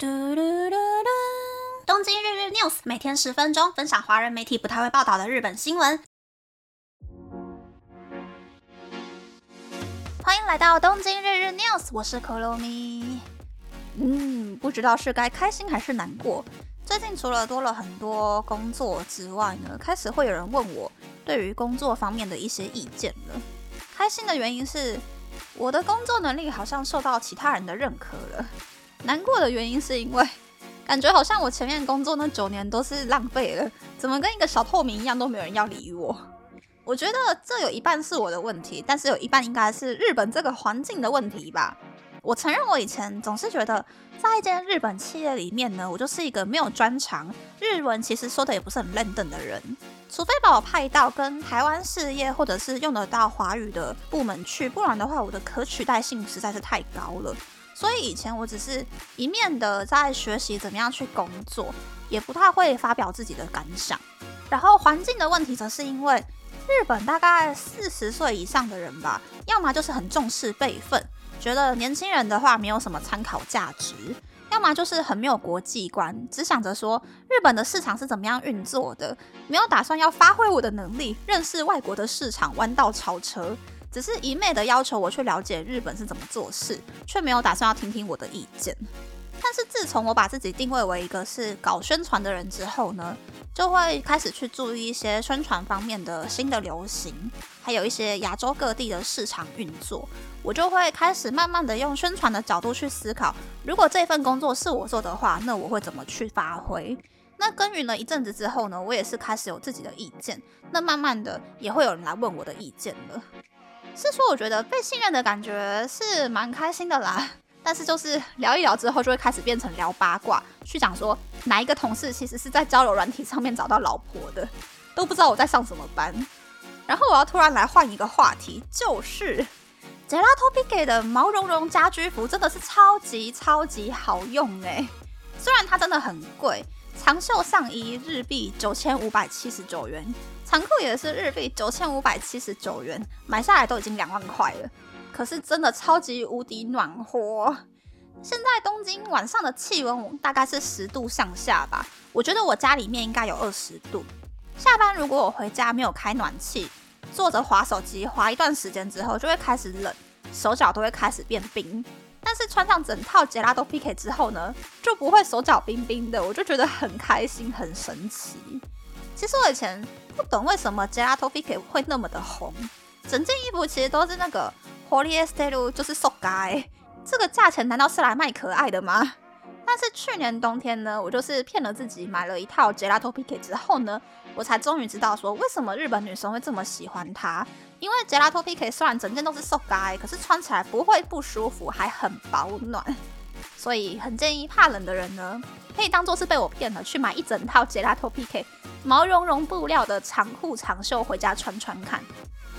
嘟嘟嘟嘟！东京日日 news 每天十分钟，分享华人媒体不太会报道的日本新闻。欢迎来到东京日日 news，我是可露咪。嗯，不知道是该开心还是难过。最近除了多了很多工作之外呢，开始会有人问我对于工作方面的一些意见了。开心的原因是我的工作能力好像受到其他人的认可了。难过的原因是因为感觉好像我前面工作那九年都是浪费了，怎么跟一个小透明一样都没有人要理我？我觉得这有一半是我的问题，但是有一半应该是日本这个环境的问题吧。我承认我以前总是觉得在一间日本企业里面呢，我就是一个没有专长，日文其实说的也不是很认真的人，除非把我派到跟台湾事业或者是用得到华语的部门去，不然的话我的可取代性实在是太高了。所以以前我只是一面的在学习怎么样去工作，也不太会发表自己的感想。然后环境的问题，则是因为日本大概四十岁以上的人吧，要么就是很重视辈分，觉得年轻人的话没有什么参考价值；要么就是很没有国际观，只想着说日本的市场是怎么样运作的，没有打算要发挥我的能力，认识外国的市场，弯道超车。只是一昧的要求我去了解日本是怎么做事，却没有打算要听听我的意见。但是自从我把自己定位为一个是搞宣传的人之后呢，就会开始去注意一些宣传方面的新的流行，还有一些亚洲各地的市场运作。我就会开始慢慢的用宣传的角度去思考，如果这份工作是我做的话，那我会怎么去发挥？那耕耘了一阵子之后呢，我也是开始有自己的意见。那慢慢的也会有人来问我的意见了。是说，我觉得被信任的感觉是蛮开心的啦。但是就是聊一聊之后，就会开始变成聊八卦，去讲说哪一个同事其实是在交友软体上面找到老婆的，都不知道我在上什么班。然后我要突然来换一个话题，就是 Gelato Pique 的毛茸茸家居服真的是超级超级好用哎，虽然它真的很贵。长袖上衣日币九千五百七十九元，长裤也是日币九千五百七十九元，买下来都已经两万块了。可是真的超级无敌暖和。现在东京晚上的气温大概是十度上下吧，我觉得我家里面应该有二十度。下班如果我回家没有开暖气，坐着滑手机滑一段时间之后，就会开始冷，手脚都会开始变冰。但是穿上整套杰拉多 PK 之后呢，就不会手脚冰冰的，我就觉得很开心，很神奇。其实我以前不懂为什么杰拉多 PK 会那么的红，整件衣服其实都是那个 Polyester，就是 so g a 这个价钱难道是来卖可爱的吗？但是去年冬天呢，我就是骗了自己买了一套杰拉多 PK 之后呢，我才终于知道说为什么日本女生会这么喜欢它。因为杰拉托 PK 虽然整件都是 so g a 可是穿起来不会不舒服，还很保暖，所以很建议怕冷的人呢，可以当做是被我骗了，去买一整套杰拉托 PK 毛茸茸布料的长裤长袖回家穿穿看，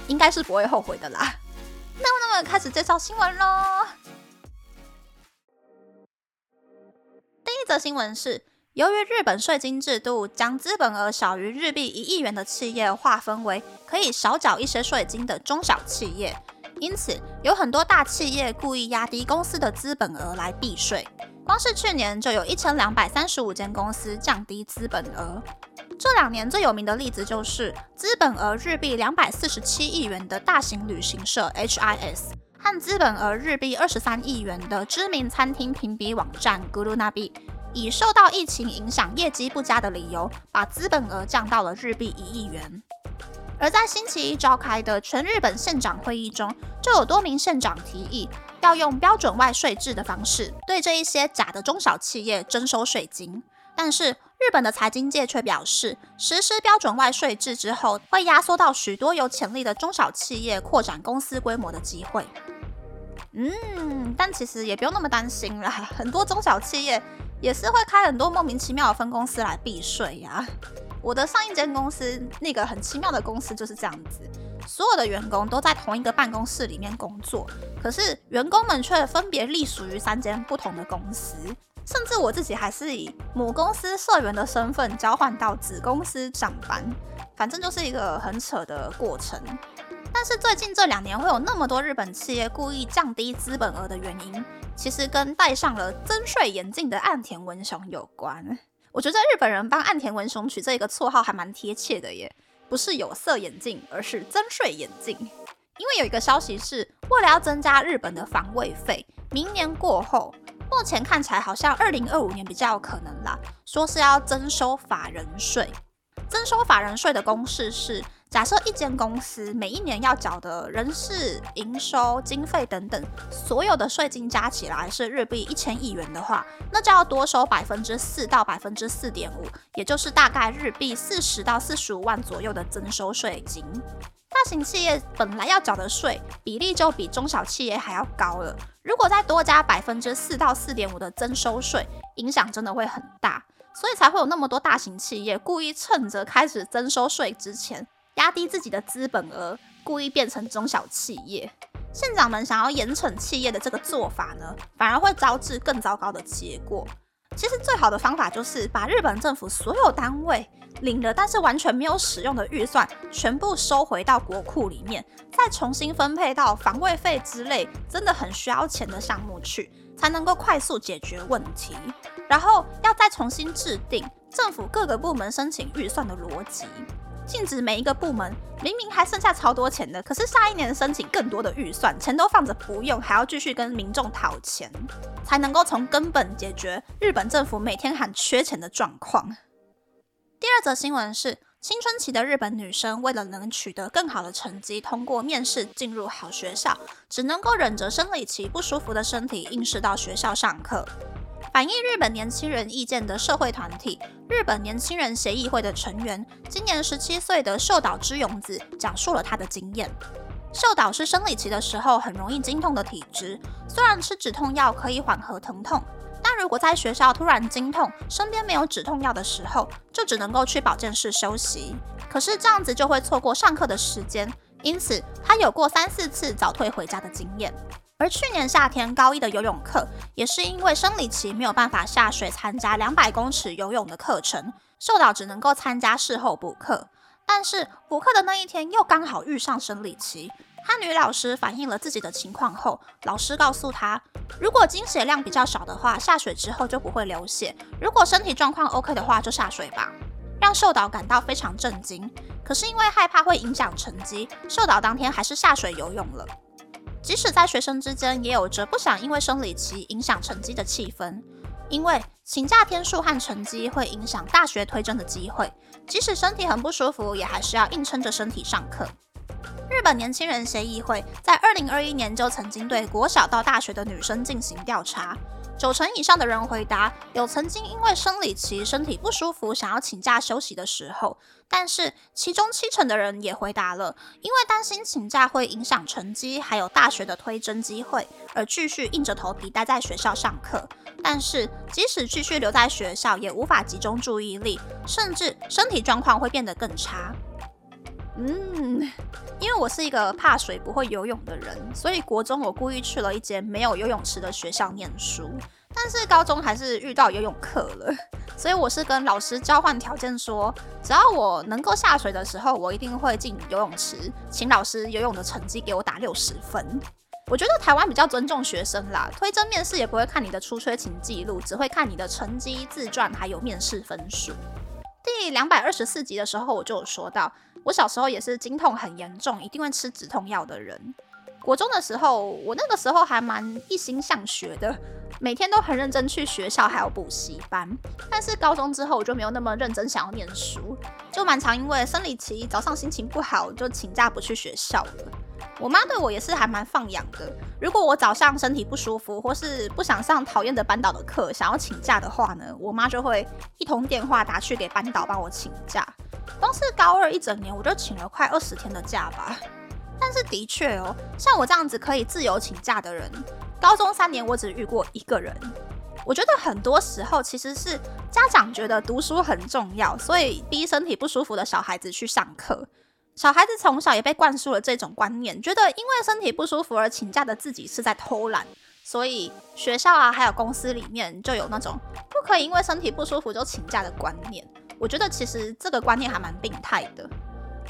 应该是不会后悔的啦。那么，那么开始介绍新闻喽。第一则新闻是。由于日本税金制度将资本额小于日币一亿元的企业划分为可以少缴一些税金的中小企业，因此有很多大企业故意压低公司的资本额来避税。光是去年就有一千两百三十五间公司降低资本额。这两年最有名的例子就是资本额日币两百四十七亿元的大型旅行社 HIS，和资本额日币二十三亿元的知名餐厅评比网站 Gurunabi。以受到疫情影响、业绩不佳的理由，把资本额降到了日币一亿元。而在星期一召开的全日本县长会议中，就有多名县长提议要用标准外税制的方式，对这一些假的中小企业征收税金。但是日本的财经界却表示，实施标准外税制之后，会压缩到许多有潜力的中小企业扩展公司规模的机会。嗯，但其实也不用那么担心啦，很多中小企业。也是会开很多莫名其妙的分公司来避税呀。我的上一间公司那个很奇妙的公司就是这样子，所有的员工都在同一个办公室里面工作，可是员工们却分别隶属于三间不同的公司，甚至我自己还是以母公司社员的身份交换到子公司上班，反正就是一个很扯的过程。但是最近这两年会有那么多日本企业故意降低资本额的原因，其实跟戴上了增税眼镜的岸田文雄有关。我觉得日本人帮岸田文雄取这个绰号还蛮贴切的耶，不是有色眼镜，而是增税眼镜。因为有一个消息是，为了要增加日本的防卫费，明年过后，目前看起来好像二零二五年比较有可能啦，说是要征收法人税。征收法人税的公式是。假设一间公司每一年要缴的人事、营收、经费等等所有的税金加起来是日币一千亿元的话，那就要多收百分之四到百分之四点五，也就是大概日币四十到四十五万左右的增收税金。大型企业本来要缴的税比例就比中小企业还要高了，如果再多加百分之四到四点五的增收税，影响真的会很大，所以才会有那么多大型企业故意趁着开始增收税之前。压低自己的资本额，故意变成中小企业。县长们想要严惩企业的这个做法呢，反而会招致更糟糕的结果。其实最好的方法就是把日本政府所有单位领了但是完全没有使用的预算，全部收回到国库里面，再重新分配到防卫费之类真的很需要钱的项目去，才能够快速解决问题。然后要再重新制定政府各个部门申请预算的逻辑。禁止每一个部门明明还剩下超多钱的，可是下一年申请更多的预算，钱都放着不用，还要继续跟民众讨钱，才能够从根本解决日本政府每天喊缺钱的状况。第二则新闻是，青春期的日本女生为了能取得更好的成绩，通过面试进入好学校，只能够忍着生理期不舒服的身体，应试到学校上课。反映日本年轻人意见的社会团体日本年轻人协议会的成员，今年十七岁的秀岛之勇子讲述了他的经验。秀岛是生理期的时候很容易经痛的体质，虽然吃止痛药可以缓和疼痛，但如果在学校突然经痛，身边没有止痛药的时候，就只能够去保健室休息。可是这样子就会错过上课的时间，因此他有过三四次早退回家的经验。而去年夏天高一的游泳课，也是因为生理期没有办法下水参加两百公尺游泳的课程，秀导只能够参加事后补课。但是补课的那一天又刚好遇上生理期，和女老师反映了自己的情况后，老师告诉他，如果经血量比较少的话，下水之后就不会流血；如果身体状况 OK 的话，就下水吧。让秀导感到非常震惊。可是因为害怕会影响成绩，秀导当天还是下水游泳了。即使在学生之间，也有着不想因为生理期影响成绩的气氛，因为请假天数和成绩会影响大学推甄的机会。即使身体很不舒服，也还是要硬撑着身体上课。日本年轻人协议会在二零二一年就曾经对国小到大学的女生进行调查。九成以上的人回答有曾经因为生理期身体不舒服想要请假休息的时候，但是其中七成的人也回答了因为担心请假会影响成绩，还有大学的推甄机会而继续硬着头皮待在学校上课。但是即使继续留在学校，也无法集中注意力，甚至身体状况会变得更差。嗯，因为我是一个怕水、不会游泳的人，所以国中我故意去了一间没有游泳池的学校念书。但是高中还是遇到游泳课了，所以我是跟老师交换条件，说只要我能够下水的时候，我一定会进游泳池，请老师游泳的成绩给我打六十分。我觉得台湾比较尊重学生啦，推甄面试也不会看你的出缺勤记录，只会看你的成绩、自传还有面试分数。第两百二十四集的时候，我就有说到。我小时候也是经痛很严重，一定会吃止痛药的人。国中的时候，我那个时候还蛮一心向学的，每天都很认真去学校，还有补习班。但是高中之后，我就没有那么认真想要念书，就蛮常因为生理期，早上心情不好就请假不去学校了。我妈对我也是还蛮放养的，如果我早上身体不舒服，或是不想上讨厌的班导的课，想要请假的话呢，我妈就会一通电话打去给班导帮我请假。光是高二一整年，我就请了快二十天的假吧。但是的确哦，像我这样子可以自由请假的人，高中三年我只遇过一个人。我觉得很多时候其实是家长觉得读书很重要，所以逼身体不舒服的小孩子去上课。小孩子从小也被灌输了这种观念，觉得因为身体不舒服而请假的自己是在偷懒，所以学校啊还有公司里面就有那种不可以因为身体不舒服就请假的观念。我觉得其实这个观念还蛮病态的。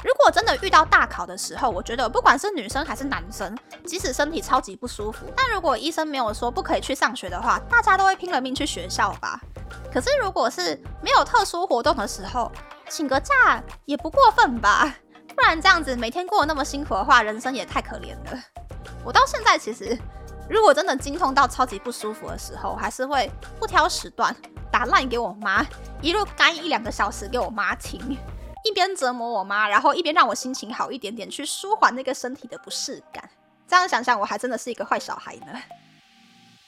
如果真的遇到大考的时候，我觉得不管是女生还是男生，即使身体超级不舒服，但如果医生没有说不可以去上学的话，大家都会拼了命去学校吧。可是如果是没有特殊活动的时候，请个假也不过分吧？不然这样子每天过得那么辛苦的话，人生也太可怜了。我到现在其实，如果真的经痛到超级不舒服的时候，还是会不挑时段打烂给我妈，一路干一两个小时给我妈听。一边折磨我妈，然后一边让我心情好一点点，去舒缓那个身体的不适感。这样想想，我还真的是一个坏小孩呢。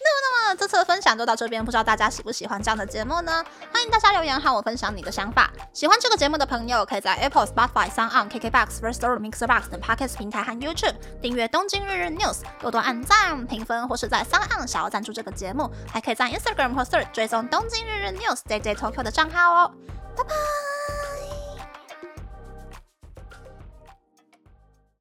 那么，那么这次的分享就到这边，不知道大家喜不喜欢这样的节目呢？欢迎大家留言和我分享你的想法。喜欢这个节目的朋友，可以在 Apple、Spotify、s o n g KKBox、First Story、Mixer Box 等 Podcast 平台和 YouTube 订阅《东京日日 News》，多多按赞、评分，或是在 s o n 想要赞助这个节目，还可以在 Instagram 或 Search 追踪《东京日日 News》Day Day Tokyo 的账号哦。拜拜。